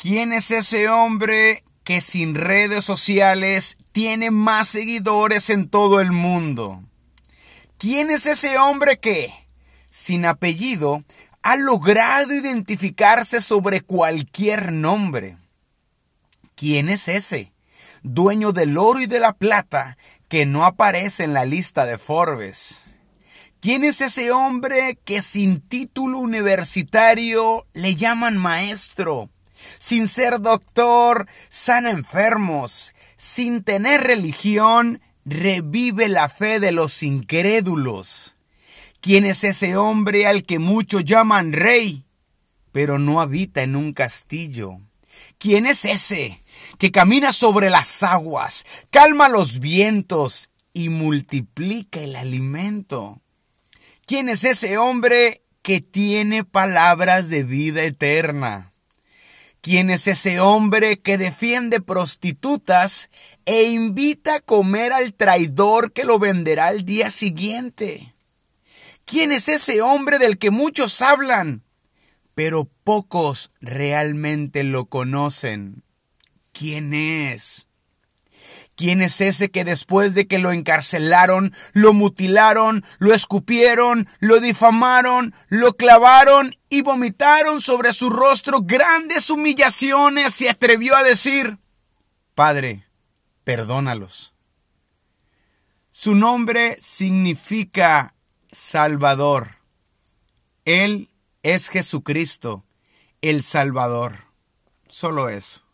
¿Quién es ese hombre que sin redes sociales tiene más seguidores en todo el mundo? ¿Quién es ese hombre que, sin apellido, ha logrado identificarse sobre cualquier nombre? ¿Quién es ese, dueño del oro y de la plata, que no aparece en la lista de Forbes? ¿Quién es ese hombre que sin título universitario le llaman maestro? Sin ser doctor, sana enfermos. Sin tener religión, revive la fe de los incrédulos. ¿Quién es ese hombre al que muchos llaman rey, pero no habita en un castillo? ¿Quién es ese que camina sobre las aguas, calma los vientos y multiplica el alimento? ¿Quién es ese hombre que tiene palabras de vida eterna? ¿Quién es ese hombre que defiende prostitutas e invita a comer al traidor que lo venderá al día siguiente? ¿Quién es ese hombre del que muchos hablan, pero pocos realmente lo conocen? ¿Quién es? ¿Quién es ese que después de que lo encarcelaron, lo mutilaron, lo escupieron, lo difamaron, lo clavaron y vomitaron sobre su rostro grandes humillaciones, se atrevió a decir, Padre, perdónalos? Su nombre significa Salvador. Él es Jesucristo, el Salvador. Solo eso.